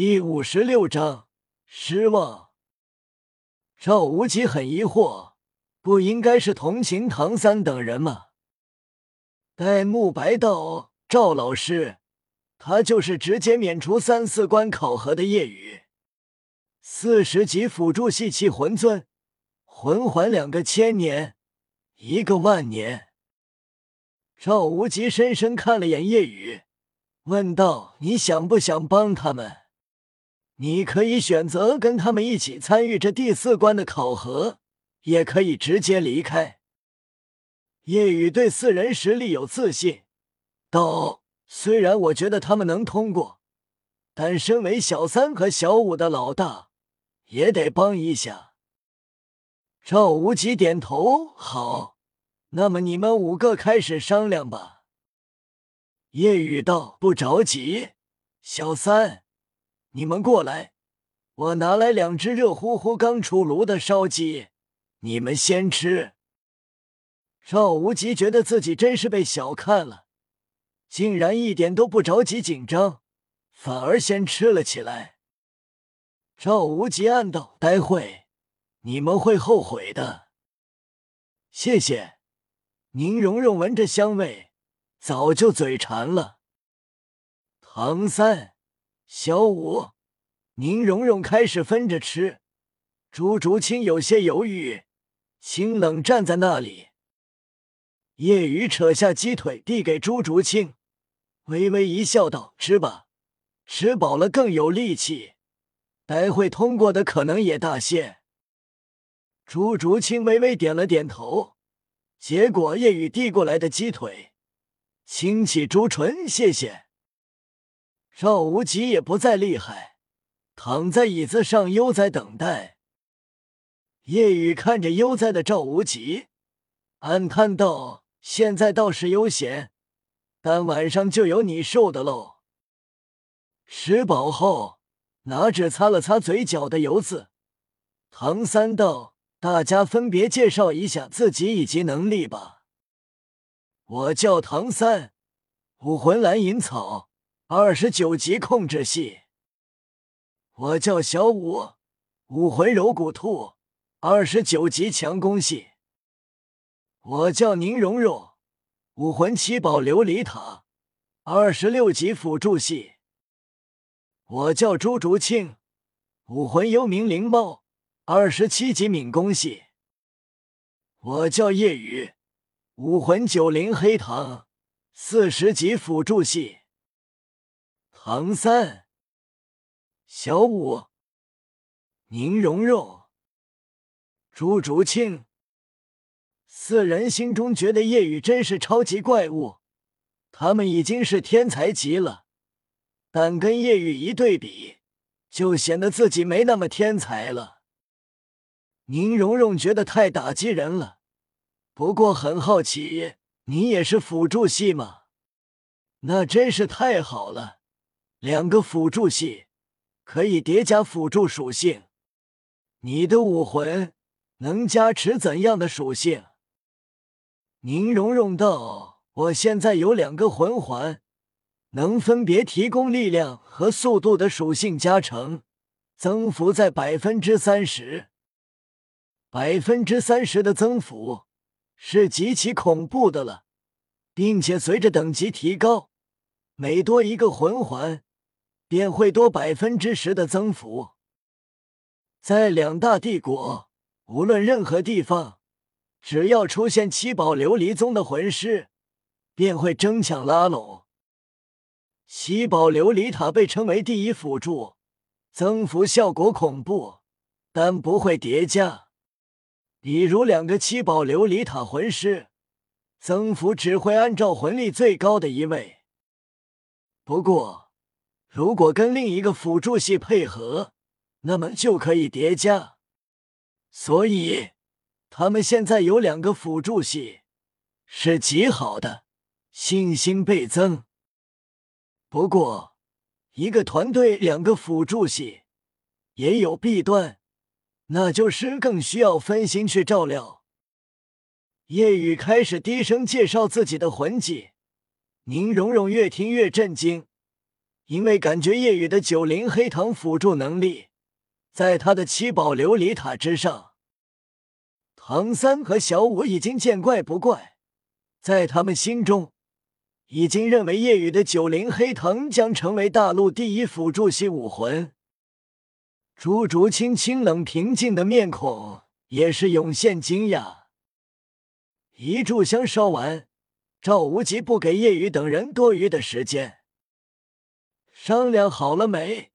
第五十六章失望。赵无极很疑惑，不应该是同情唐三等人吗？戴沐白道：“赵老师，他就是直接免除三四关考核的夜雨，四十级辅助系气魂尊，魂环两个千年，一个万年。”赵无极深深看了眼夜雨，问道：“你想不想帮他们？”你可以选择跟他们一起参与这第四关的考核，也可以直接离开。叶雨对四人实力有自信，道：“虽然我觉得他们能通过，但身为小三和小五的老大，也得帮一下。”赵无极点头：“好，那么你们五个开始商量吧。”叶雨道：“不着急，小三。”你们过来，我拿来两只热乎乎、刚出炉的烧鸡，你们先吃。赵无极觉得自己真是被小看了，竟然一点都不着急紧张，反而先吃了起来。赵无极暗道：“待会你们会后悔的。”谢谢。宁荣荣闻着香味，早就嘴馋了。唐三。小五，宁荣荣开始分着吃，朱竹清有些犹豫，清冷站在那里。叶雨扯下鸡腿递给朱竹清，微微一笑，道：“吃吧，吃饱了更有力气，待会通过的可能也大些。”朱竹清微微点了点头，接过叶雨递过来的鸡腿，轻启朱唇：“谢谢。”赵无极也不再厉害，躺在椅子上悠哉等待。夜雨看着悠哉的赵无极，暗叹道：“现在倒是悠闲，但晚上就有你受的喽。”吃饱后，拿纸擦了擦嘴角的油渍。唐三道：“大家分别介绍一下自己以及能力吧。”我叫唐三，武魂蓝银草。二十九级控制系，我叫小五，武魂柔骨兔，二十九级强攻系。我叫宁荣荣，武魂七宝琉璃塔，二十六级辅助系。我叫朱竹清，武魂幽冥灵猫，二十七级敏攻系。我叫夜雨，武魂九灵黑糖，四十级辅助系。唐三、小五、宁荣荣、朱竹清四人心中觉得叶雨真是超级怪物，他们已经是天才级了，但跟叶雨一对比，就显得自己没那么天才了。宁荣荣觉得太打击人了，不过很好奇，你也是辅助系吗？那真是太好了。两个辅助系可以叠加辅助属性，你的武魂能加持怎样的属性？宁荣荣道：“我现在有两个魂环，能分别提供力量和速度的属性加成，增幅在百分之三十，百分之三十的增幅是极其恐怖的了，并且随着等级提高，每多一个魂环。”便会多百分之十的增幅，在两大帝国，无论任何地方，只要出现七宝琉璃宗的魂师，便会争抢拉拢。七宝琉璃塔被称为第一辅助，增幅效果恐怖，但不会叠加。比如两个七宝琉璃塔魂师，增幅只会按照魂力最高的一位。不过。如果跟另一个辅助系配合，那么就可以叠加。所以他们现在有两个辅助系，是极好的，信心倍增。不过，一个团队两个辅助系也有弊端，那就是更需要分心去照料。夜雨开始低声介绍自己的魂技，宁荣荣越听越震惊。因为感觉夜雨的九灵黑藤辅助能力在他的七宝琉璃塔之上。唐三和小五已经见怪不怪，在他们心中已经认为夜雨的九灵黑藤将成为大陆第一辅助系武魂。朱竹清清冷平静的面孔也是涌现惊讶。一炷香烧完，赵无极不给夜雨等人多余的时间。商量好了没？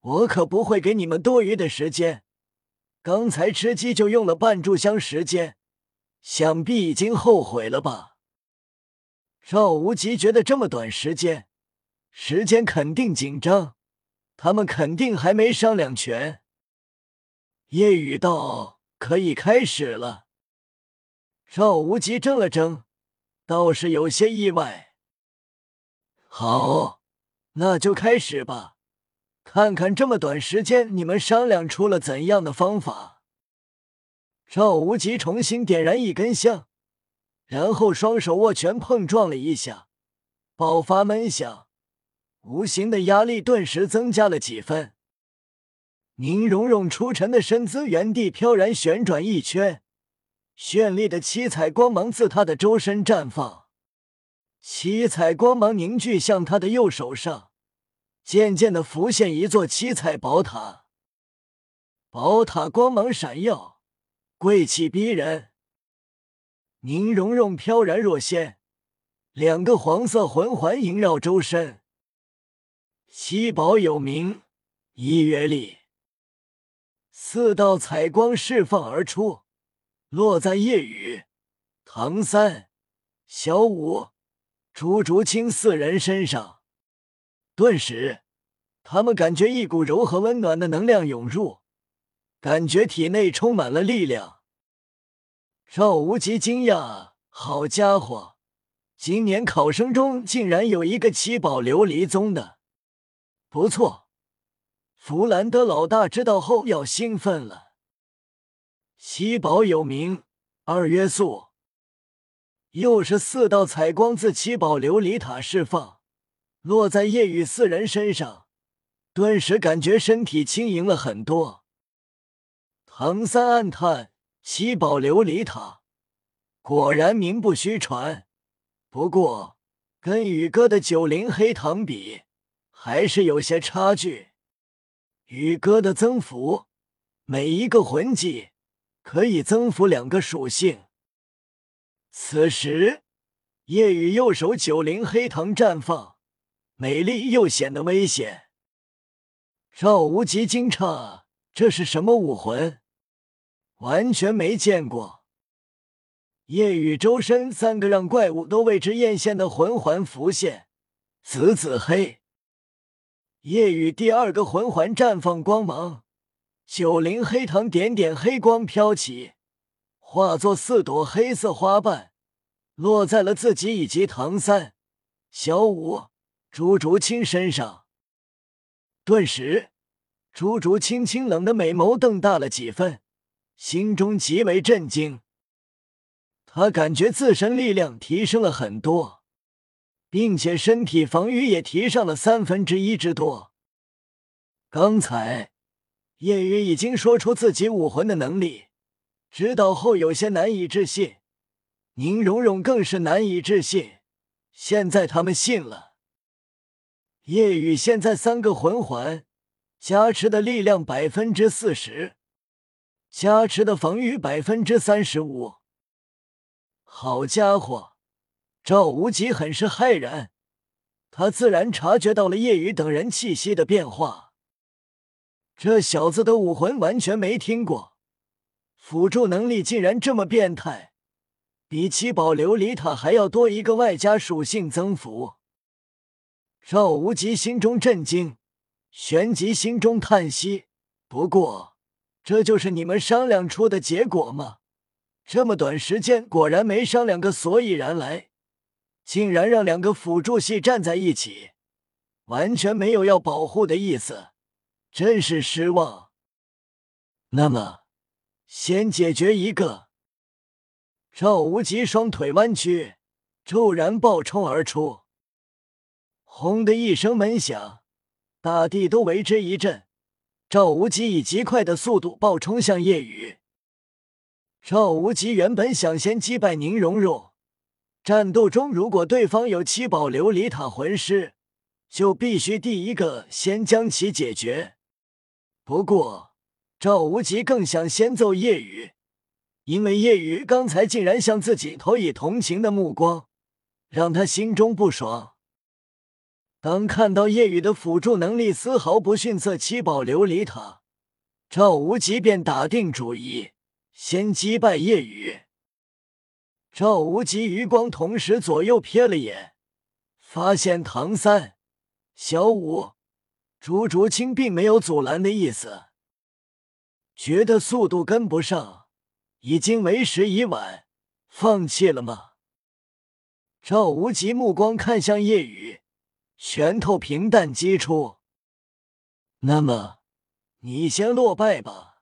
我可不会给你们多余的时间。刚才吃鸡就用了半炷香时间，想必已经后悔了吧？赵无极觉得这么短时间，时间肯定紧张，他们肯定还没商量全。叶雨道：“可以开始了。”赵无极怔了怔，倒是有些意外。好，那就开始吧，看看这么短时间你们商量出了怎样的方法。赵无极重新点燃一根香，然后双手握拳碰撞了一下，爆发闷响，无形的压力顿时增加了几分。宁荣荣出尘的身姿原地飘然旋转一圈。绚丽的七彩光芒自他的周身绽放，七彩光芒凝聚向他的右手上，渐渐的浮现一座七彩宝塔。宝塔光芒闪耀，贵气逼人。宁荣荣飘然若仙，两个黄色魂环萦绕周身。七宝有名，一月历，四道彩光释放而出。落在夜雨、唐三、小五、朱竹清四人身上，顿时，他们感觉一股柔和温暖的能量涌入，感觉体内充满了力量。赵无极惊讶：“好家伙，今年考生中竟然有一个七宝琉璃宗的，不错！”弗兰德老大知道后要兴奋了。七宝有名，二约素，又是四道彩光自七宝琉璃塔释放，落在夜雨四人身上，顿时感觉身体轻盈了很多。唐三暗叹：七宝琉璃塔果然名不虚传，不过跟宇哥的九灵黑糖比，还是有些差距。宇哥的增幅，每一个魂技。可以增幅两个属性。此时，夜雨右手九灵黑藤绽放，美丽又显得危险。赵无极惊诧：“这是什么武魂？完全没见过。”夜雨周身三个让怪物都为之艳羡的魂环浮现，紫紫黑。夜雨第二个魂环绽放光芒。九灵黑藤点点黑光飘起，化作四朵黑色花瓣，落在了自己以及唐三、小五、朱竹清身上。顿时，朱竹清清冷的美眸瞪大了几分，心中极为震惊。他感觉自身力量提升了很多，并且身体防御也提上了三分之一之多。刚才。叶雨已经说出自己武魂的能力，知道后有些难以置信。宁荣荣更是难以置信。现在他们信了。叶雨现在三个魂环加持的力量百分之四十，加持的防御百分之三十五。好家伙！赵无极很是骇然，他自然察觉到了叶雨等人气息的变化。这小子的武魂完全没听过，辅助能力竟然这么变态，比七宝琉璃塔还要多一个外加属性增幅。赵无极心中震惊，旋即心中叹息。不过，这就是你们商量出的结果吗？这么短时间，果然没商量个所以然来，竟然让两个辅助系站在一起，完全没有要保护的意思。真是失望。那么，先解决一个。赵无极双腿弯曲，骤然暴冲而出。轰的一声闷响，大地都为之一震。赵无极以极快的速度暴冲向夜雨。赵无极原本想先击败宁荣荣，战斗中如果对方有七宝琉璃塔魂师，就必须第一个先将其解决。不过赵无极更想先揍夜雨，因为夜雨刚才竟然向自己投以同情的目光，让他心中不爽。当看到夜雨的辅助能力丝毫不逊色七宝琉璃塔，赵无极便打定主意先击败夜雨。赵无极余光同时左右瞥了眼，发现唐三、小五、朱竹清并没有阻拦的意思，觉得速度跟不上，已经为时已晚，放弃了吗？赵无极目光看向夜雨。拳头平淡击出，那么你先落败吧。